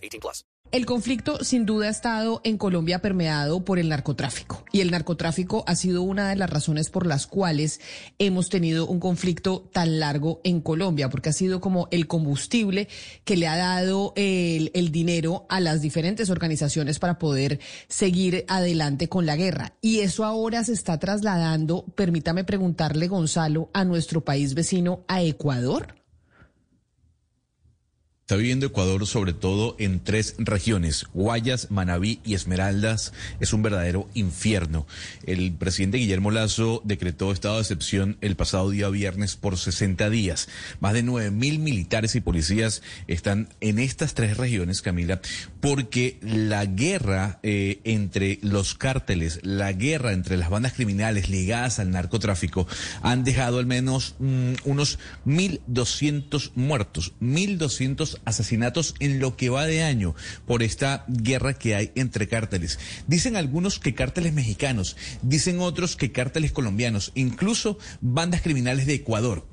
18 plus. El conflicto sin duda ha estado en Colombia permeado por el narcotráfico y el narcotráfico ha sido una de las razones por las cuales hemos tenido un conflicto tan largo en Colombia porque ha sido como el combustible que le ha dado el dinero a las diferentes organizaciones para poder seguir adelante con la guerra y eso ahora se está trasladando, permítame preguntarle Gonzalo, a nuestro país vecino, a Ecuador. Está viviendo Ecuador sobre todo en tres regiones, Guayas, Manabí y Esmeraldas. Es un verdadero infierno. El presidente Guillermo Lazo decretó estado de excepción el pasado día viernes por 60 días. Más de 9 mil militares y policías están en estas tres regiones, Camila, porque la guerra eh, entre los cárteles, la guerra entre las bandas criminales ligadas al narcotráfico han dejado al menos mm, unos 1.200 muertos, 1.200 asesinatos en lo que va de año por esta guerra que hay entre cárteles. Dicen algunos que cárteles mexicanos, dicen otros que cárteles colombianos, incluso bandas criminales de Ecuador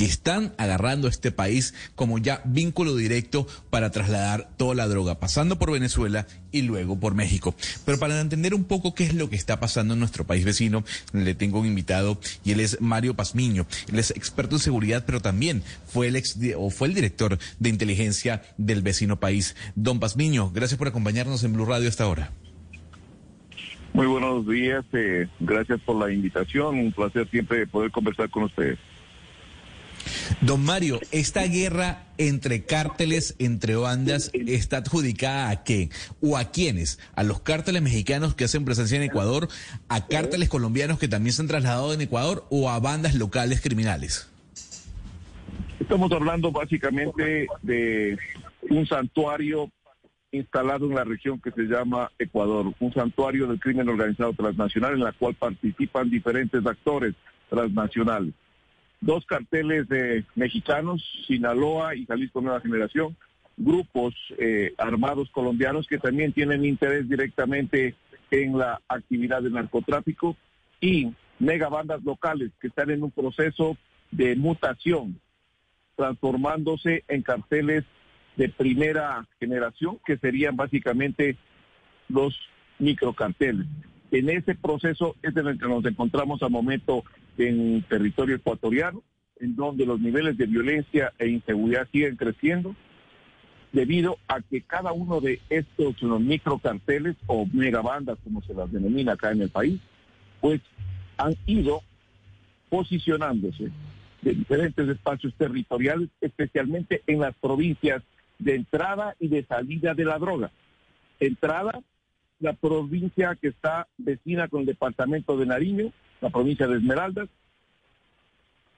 que están agarrando a este país como ya vínculo directo para trasladar toda la droga, pasando por Venezuela y luego por México. Pero para entender un poco qué es lo que está pasando en nuestro país vecino, le tengo un invitado y él es Mario Pazmiño. Él es experto en seguridad, pero también fue el ex o fue el director de inteligencia del vecino país. Don Pazmiño, gracias por acompañarnos en Blue Radio hasta ahora. Muy buenos días, eh, gracias por la invitación, un placer siempre poder conversar con ustedes. Don Mario, ¿esta guerra entre cárteles, entre bandas, está adjudicada a qué? ¿O a quiénes? ¿A los cárteles mexicanos que hacen presencia en Ecuador? ¿A cárteles colombianos que también se han trasladado en Ecuador? ¿O a bandas locales criminales? Estamos hablando básicamente de un santuario instalado en la región que se llama Ecuador, un santuario del crimen organizado transnacional en la cual participan diferentes actores transnacionales dos carteles de mexicanos, Sinaloa y Jalisco Nueva Generación, grupos eh, armados colombianos que también tienen interés directamente en la actividad de narcotráfico y megabandas locales que están en un proceso de mutación, transformándose en carteles de primera generación, que serían básicamente los microcarteles. En ese proceso es en el que nos encontramos al momento en territorio ecuatoriano, en donde los niveles de violencia e inseguridad siguen creciendo, debido a que cada uno de estos microcarteles o megabandas, como se las denomina acá en el país, pues han ido posicionándose de diferentes espacios territoriales, especialmente en las provincias de entrada y de salida de la droga. Entrada, la provincia que está vecina con el departamento de Nariño, la provincia de Esmeraldas,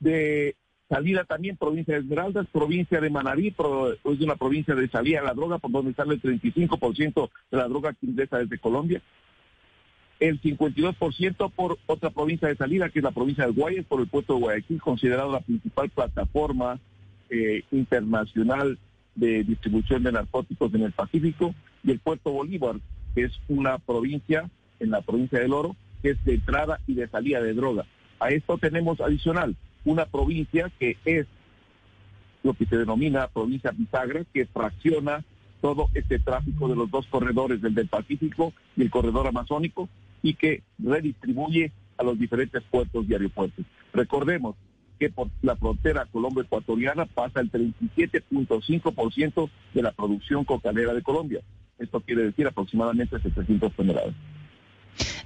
de salida también provincia de Esmeraldas, provincia de Manarí, es una provincia de salida de la droga, por donde sale el 35% de la droga que ingresa desde Colombia, el 52% por otra provincia de salida, que es la provincia de Guayas, por el puerto de Guayaquil, considerado la principal plataforma eh, internacional de distribución de narcóticos en el Pacífico, y el puerto Bolívar, que es una provincia en la provincia del Oro, que es de entrada y de salida de droga. A esto tenemos adicional una provincia que es lo que se denomina provincia bisagra, que fracciona todo este tráfico de los dos corredores, del del Pacífico y el corredor amazónico, y que redistribuye a los diferentes puertos y aeropuertos. Recordemos que por la frontera colombo-ecuatoriana pasa el 37.5% de la producción cocalera de Colombia. Esto quiere decir aproximadamente 700 toneladas.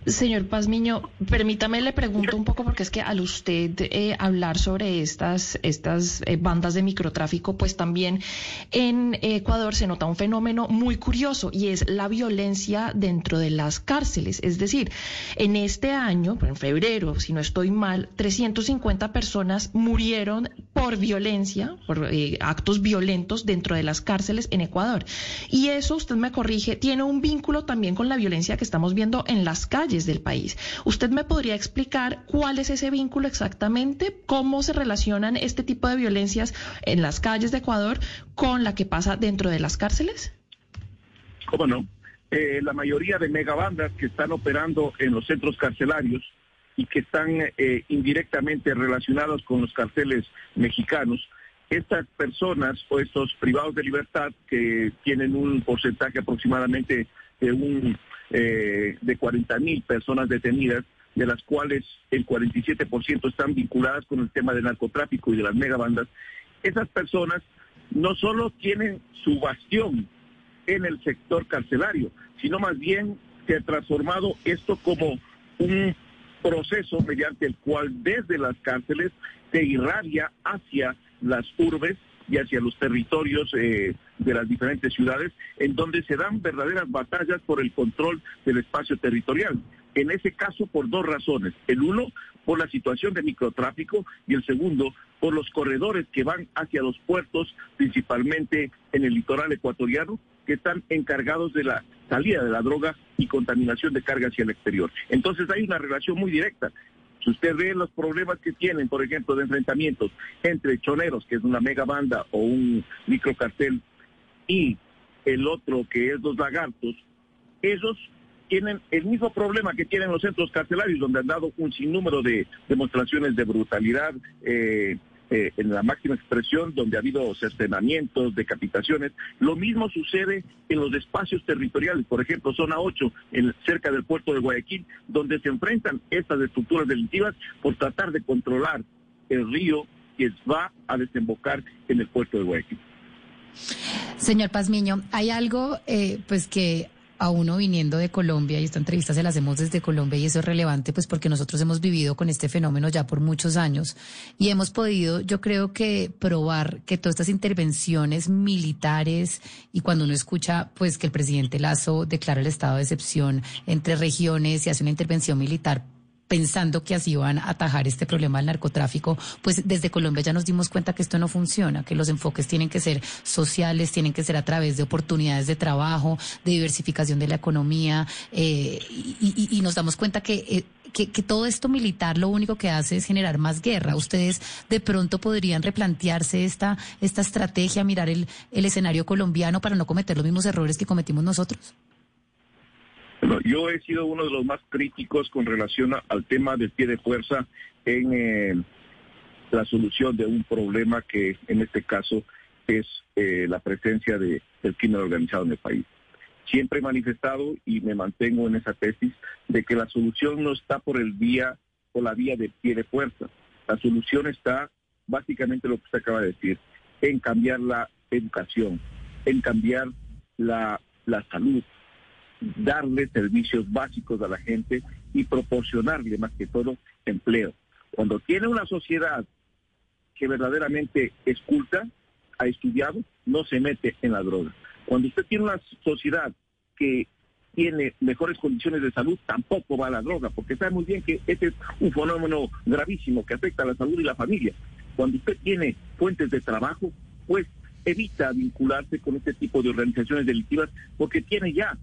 Señor Pazmiño, permítame le pregunto un poco porque es que al usted eh, hablar sobre estas, estas eh, bandas de microtráfico, pues también en Ecuador se nota un fenómeno muy curioso y es la violencia dentro de las cárceles. Es decir, en este año, en febrero, si no estoy mal, 350 personas murieron por violencia, por eh, actos violentos dentro de las cárceles en Ecuador. Y eso, usted me corrige, tiene un vínculo también con la violencia que estamos viendo en las calles del país. ¿Usted me podría explicar cuál es ese vínculo exactamente? ¿Cómo se relacionan este tipo de violencias en las calles de Ecuador con la que pasa dentro de las cárceles? ¿Cómo no? Eh, la mayoría de megabandas que están operando en los centros carcelarios y que están eh, indirectamente relacionados con los carteles mexicanos, estas personas o estos privados de libertad que tienen un porcentaje aproximadamente de un eh, de 40 mil personas detenidas, de las cuales el 47% están vinculadas con el tema del narcotráfico y de las megabandas, esas personas no solo tienen su bastión en el sector carcelario, sino más bien se ha transformado esto como un proceso mediante el cual desde las cárceles se irradia hacia las urbes y hacia los territorios eh, de las diferentes ciudades, en donde se dan verdaderas batallas por el control del espacio territorial. En ese caso, por dos razones. El uno, por la situación de microtráfico y el segundo, por los corredores que van hacia los puertos, principalmente en el litoral ecuatoriano, que están encargados de la salida de la droga y contaminación de carga hacia el exterior. Entonces hay una relación muy directa. Si usted ve los problemas que tienen, por ejemplo, de enfrentamientos entre choneros, que es una mega banda o un microcartel, y el otro que es los lagartos, ellos tienen el mismo problema que tienen los centros carcelarios, donde han dado un sinnúmero de demostraciones de brutalidad eh, eh, en la máxima expresión, donde ha habido cercenamientos, decapitaciones. Lo mismo sucede en los espacios territoriales, por ejemplo, zona 8, en, cerca del puerto de Guayaquil, donde se enfrentan estas estructuras delictivas por tratar de controlar el río que va a desembocar en el puerto de Guayaquil. Señor Pazmiño, hay algo eh, pues que a uno viniendo de Colombia, y esta entrevista se la hacemos desde Colombia, y eso es relevante, pues porque nosotros hemos vivido con este fenómeno ya por muchos años, y hemos podido, yo creo que probar que todas estas intervenciones militares, y cuando uno escucha, pues que el presidente Lazo declara el estado de excepción entre regiones y hace una intervención militar pensando que así van a atajar este problema del narcotráfico, pues desde Colombia ya nos dimos cuenta que esto no funciona, que los enfoques tienen que ser sociales, tienen que ser a través de oportunidades de trabajo, de diversificación de la economía, eh, y, nos damos cuenta eh, que... que, todo esto militar lo único que hace es generar más guerra. Ustedes de pronto podrían replantearse esta, esta estrategia, mirar el, el escenario colombiano para no cometer los mismos errores que cometimos nosotros. Bueno, yo he sido uno de los más críticos con relación al tema del pie de fuerza en eh, la solución de un problema que en este caso es eh, la presencia de, del crimen organizado en el país. Siempre he manifestado y me mantengo en esa tesis de que la solución no está por el vía o la vía de pie de fuerza. La solución está básicamente lo que usted acaba de decir, en cambiar la educación, en cambiar la, la salud, darle servicios básicos a la gente y proporcionarle más que todo empleo. Cuando tiene una sociedad que verdaderamente esculta, ha estudiado, no se mete en la droga. Cuando usted tiene una sociedad que tiene mejores condiciones de salud, tampoco va a la droga, porque sabe muy bien que este es un fenómeno gravísimo que afecta a la salud y la familia. Cuando usted tiene fuentes de trabajo, pues evita vincularse con este tipo de organizaciones delictivas porque tiene ya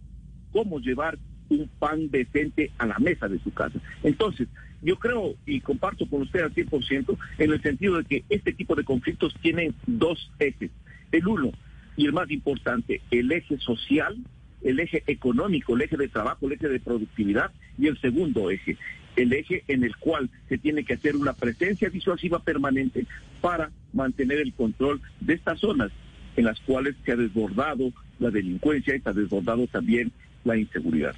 cómo llevar un pan decente a la mesa de su casa. Entonces, yo creo y comparto con usted al 100% en el sentido de que este tipo de conflictos tienen dos ejes. El uno, y el más importante, el eje social, el eje económico, el eje de trabajo, el eje de productividad, y el segundo eje, el eje en el cual se tiene que hacer una presencia disuasiva permanente para mantener el control de estas zonas en las cuales se ha desbordado la delincuencia y se ha desbordado también la inseguridad.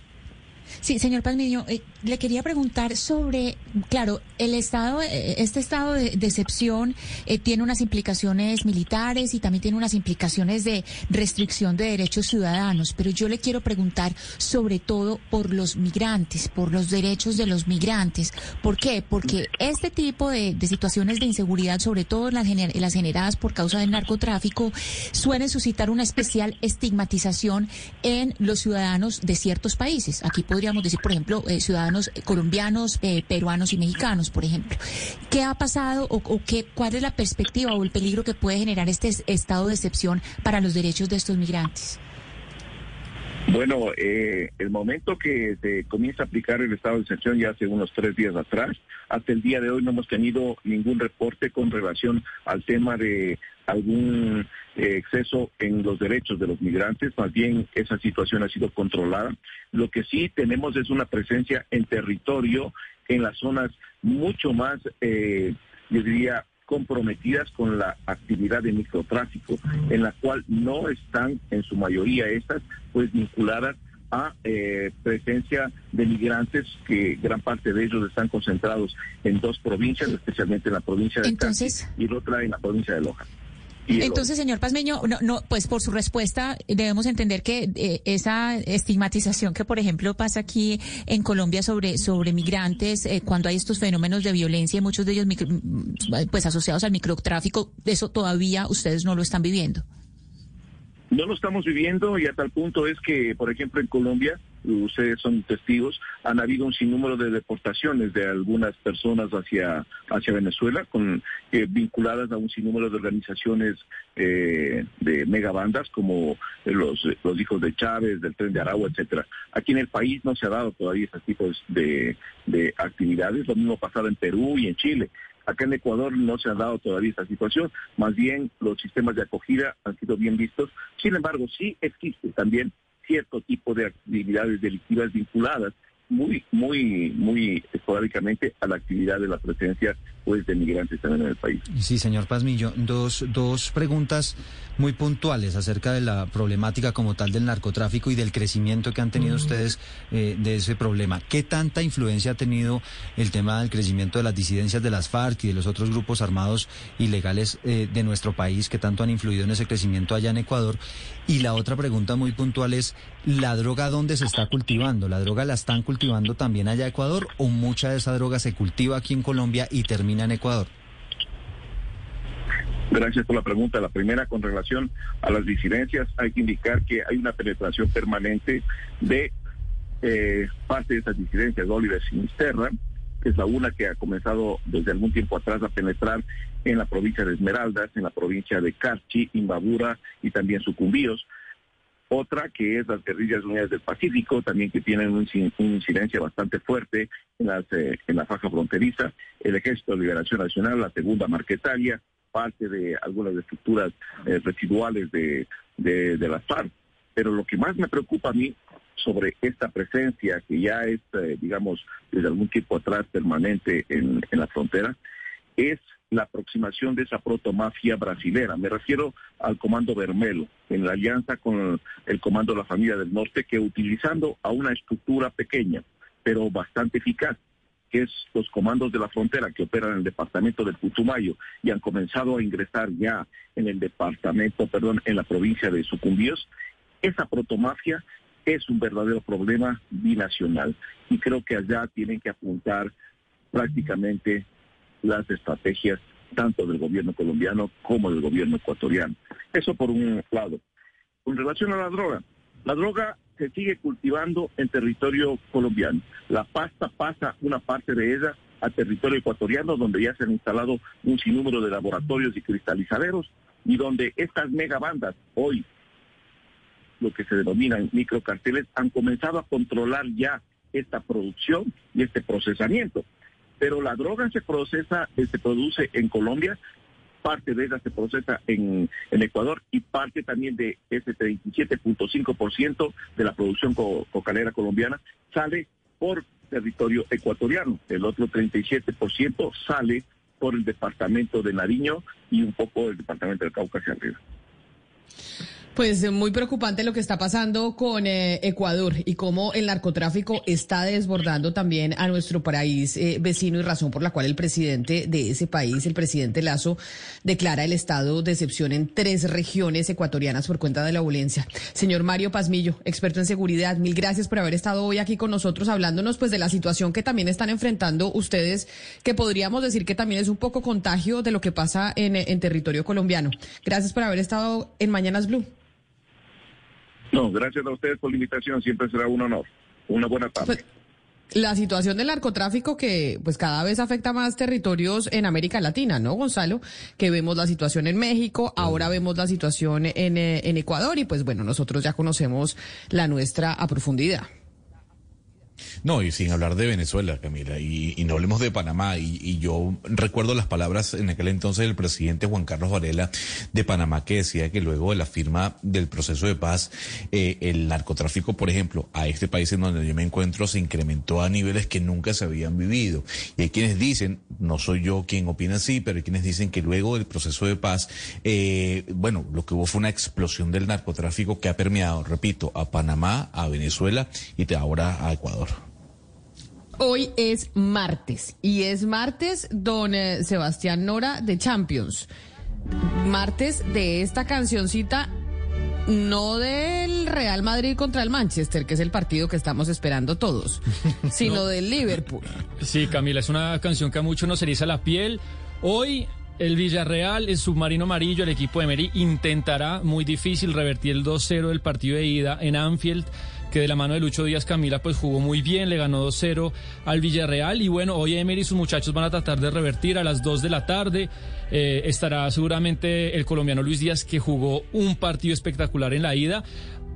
Sí, señor Palmiño, eh, le quería preguntar sobre, claro, el estado, eh, este estado de, excepción eh, tiene unas implicaciones militares y también tiene unas implicaciones de restricción de derechos ciudadanos, pero yo le quiero preguntar sobre todo por los migrantes, por los derechos de los migrantes. ¿Por qué? Porque este tipo de, situaciones de inseguridad, sobre todo las, las generadas por causa del narcotráfico, suelen suscitar una especial estigmatización en los ciudadanos de ciertos países. Aquí podríamos decir, por ejemplo, eh, ciudadanos colombianos, eh, peruanos y mexicanos, por ejemplo. ¿Qué ha pasado o, qué, cuál es la perspectiva o el peligro que puede generar este estado de excepción para los derechos de estos migrantes? Bueno, eh, el momento que se comienza a aplicar el estado de excepción ya hace unos tres días atrás, hasta el día de hoy no hemos tenido ningún reporte con relación al tema de algún eh, exceso en los derechos de los migrantes, más bien esa situación ha sido controlada. Lo que sí tenemos es una presencia en territorio en las zonas mucho más, eh, yo diría, comprometidas con la actividad de microtráfico, en la cual no están en su mayoría estas pues vinculadas a eh, presencia de migrantes que gran parte de ellos están concentrados en dos provincias, especialmente en la provincia de Entonces, y otra en la provincia de Loja. Entonces, señor Pazmeño, no, no, pues por su respuesta debemos entender que eh, esa estigmatización que, por ejemplo, pasa aquí en Colombia sobre, sobre migrantes, eh, cuando hay estos fenómenos de violencia, muchos de ellos mm, pues asociados al microtráfico, eso todavía ustedes no lo están viviendo. No lo estamos viviendo y a tal punto es que, por ejemplo, en Colombia, ustedes son testigos, han habido un sinnúmero de deportaciones de algunas personas hacia, hacia Venezuela, con, eh, vinculadas a un sinnúmero de organizaciones eh, de megabandas como los, los hijos de Chávez, del tren de Aragua, etcétera. Aquí en el país no se ha dado todavía ese tipo de, de actividades, lo mismo pasado en Perú y en Chile. Acá en Ecuador no se ha dado todavía esta situación, más bien los sistemas de acogida han sido bien vistos. Sin embargo, sí existe también cierto tipo de actividades delictivas vinculadas muy, muy, muy esporádicamente a la actividad de la presencia pues, de migrantes también en el país. Sí, señor Pazmillo, dos, dos preguntas muy puntuales acerca de la problemática como tal del narcotráfico y del crecimiento que han tenido ustedes eh, de ese problema. ¿Qué tanta influencia ha tenido el tema del crecimiento de las disidencias de las FARC y de los otros grupos armados ilegales eh, de nuestro país que tanto han influido en ese crecimiento allá en Ecuador? Y la otra pregunta muy puntual es, ¿la droga dónde se está cultivando? ¿La droga la están cultivando también allá Ecuador o mucha de esa droga se cultiva aquí en Colombia y termina en Ecuador? Gracias por la pregunta. La primera, con relación a las disidencias, hay que indicar que hay una penetración permanente de eh, parte de esas disidencias, Oliver Sinisterra, que es la una que ha comenzado desde algún tiempo atrás a penetrar en la provincia de Esmeraldas, en la provincia de Carchi, Imbabura y también Sucumbíos. Otra que es las guerrillas unidas del Pacífico, también que tienen una incidencia bastante fuerte en, las, eh, en la faja fronteriza, el Ejército de Liberación Nacional, la segunda marquetaria, parte de algunas estructuras eh, residuales de, de, las FARC. Pero lo que más me preocupa a mí sobre esta presencia que ya es, eh, digamos, desde algún tiempo atrás permanente en, en la frontera, es la aproximación de esa protomafia brasilera. Me refiero al Comando Bermelo, en la alianza con el Comando de la Familia del Norte, que utilizando a una estructura pequeña, pero bastante eficaz, que es los comandos de la frontera que operan en el departamento del Putumayo y han comenzado a ingresar ya en el departamento, perdón, en la provincia de Sucumbíos, esa protomafia es un verdadero problema binacional y creo que allá tienen que apuntar prácticamente las estrategias tanto del gobierno colombiano como del gobierno ecuatoriano. Eso por un lado. Con relación a la droga, la droga se sigue cultivando en territorio colombiano. La pasta pasa una parte de ella a territorio ecuatoriano, donde ya se han instalado un sinnúmero de laboratorios y cristalizaderos, y donde estas megabandas, hoy lo que se denominan microcarteles, han comenzado a controlar ya esta producción y este procesamiento. Pero la droga se procesa, se produce en Colombia parte de ella se procesa en, Ecuador y parte también de ese 37.5% de la producción cocalera colombiana sale por territorio ecuatoriano. El otro 37% sale por el departamento de Nariño y un poco el departamento del Cauca hacia arriba. Pues eh, muy preocupante lo que está pasando con eh, Ecuador y cómo el narcotráfico está desbordando también a nuestro país eh, vecino y razón por la cual el presidente de ese país, el presidente Lazo, declara el estado de excepción en tres regiones ecuatorianas por cuenta de la violencia. Señor Mario Pazmillo, experto en seguridad, mil gracias por haber estado hoy aquí con nosotros hablándonos pues de la situación que también están enfrentando ustedes, que podríamos decir que también es un poco contagio de lo que pasa en, en territorio colombiano. Gracias por haber estado en Mañanas Blue. No, gracias a ustedes por la invitación, siempre será un honor. Una buena tarde. Pues, la situación del narcotráfico que pues cada vez afecta más territorios en América Latina, ¿no, Gonzalo? Que vemos la situación en México, ahora vemos la situación en, eh, en Ecuador y pues bueno, nosotros ya conocemos la nuestra a profundidad. No, y sin hablar de Venezuela, Camila, y, no hablemos de Panamá. Y, y, yo recuerdo las palabras en aquel entonces del presidente Juan Carlos Varela de Panamá que decía que luego de la firma del proceso de paz, eh, el narcotráfico, por ejemplo, a este país en donde yo me encuentro se incrementó a niveles que nunca se habían vivido. Y hay quienes dicen, no soy yo quien opina así, pero hay quienes dicen que luego del proceso de paz, eh, bueno, lo que hubo fue una explosión del narcotráfico que ha permeado, repito, a Panamá, a Venezuela y ahora a Ecuador. Hoy es martes y es martes don eh, Sebastián Nora de Champions. Martes de esta cancioncita no del Real Madrid contra el Manchester, que es el partido que estamos esperando todos, sino no. del Liverpool. Sí, Camila, es una canción que a muchos nos eriza la piel. Hoy el Villarreal, el submarino amarillo, el equipo de Meri intentará muy difícil revertir el 2-0 del partido de ida en Anfield que de la mano de Lucho Díaz Camila pues jugó muy bien, le ganó 2-0 al Villarreal y bueno, hoy Emery y sus muchachos van a tratar de revertir a las 2 de la tarde. Eh, estará seguramente el colombiano Luis Díaz que jugó un partido espectacular en la ida.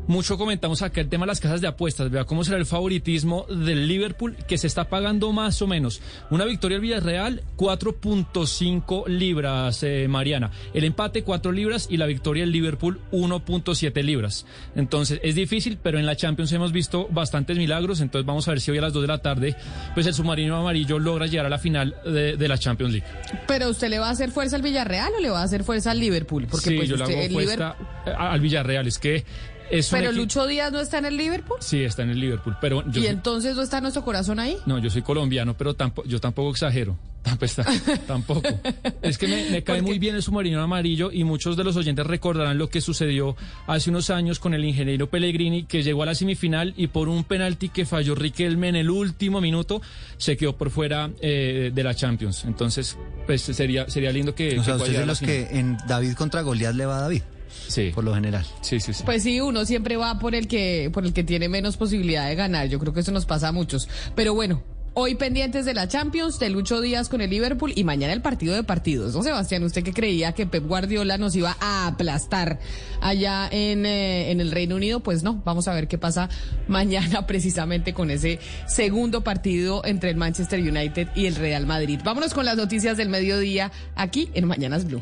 Mucho comentamos acá el tema de las casas de apuestas. Vea cómo será el favoritismo del Liverpool, que se está pagando más o menos. Una victoria al Villarreal, 4.5 libras, eh, Mariana. El empate, 4 libras. Y la victoria del Liverpool, 1.7 libras. Entonces, es difícil, pero en la Champions hemos visto bastantes milagros. Entonces, vamos a ver si hoy a las 2 de la tarde, pues el submarino amarillo logra llegar a la final de, de la Champions League. ¿Pero usted le va a hacer fuerza al Villarreal o le va a hacer fuerza al Liverpool? Porque sí, pues yo usted, le hago fuerza Liverpool... al Villarreal. Es que pero Lucho Díaz no está en el Liverpool. Sí, está en el Liverpool, pero yo ¿Y entonces no está nuestro corazón ahí? No, yo soy colombiano, pero tampoco, yo tampoco exagero. tampoco. Es que me, me cae muy bien el submarino amarillo y muchos de los oyentes recordarán lo que sucedió hace unos años con el ingeniero Pellegrini, que llegó a la semifinal y por un penalti que falló Riquelme en el último minuto, se quedó por fuera eh, de la Champions. Entonces, pues sería, sería lindo que... O sea, que usted es los que en David contra Goliat le va a David. Sí. Por lo general. Sí, sí, sí. Pues sí, uno siempre va por el que, por el que tiene menos posibilidad de ganar. Yo creo que eso nos pasa a muchos. Pero bueno, Hoy pendientes de la Champions, de Lucho Díaz con el Liverpool y mañana el partido de partidos. ¿No, Sebastián? ¿Usted que creía que Pep Guardiola nos iba a aplastar allá en, eh, en el Reino Unido? Pues no, vamos a ver qué pasa mañana precisamente con ese segundo partido entre el Manchester United y el Real Madrid. Vámonos con las noticias del mediodía aquí en Mañanas Blue.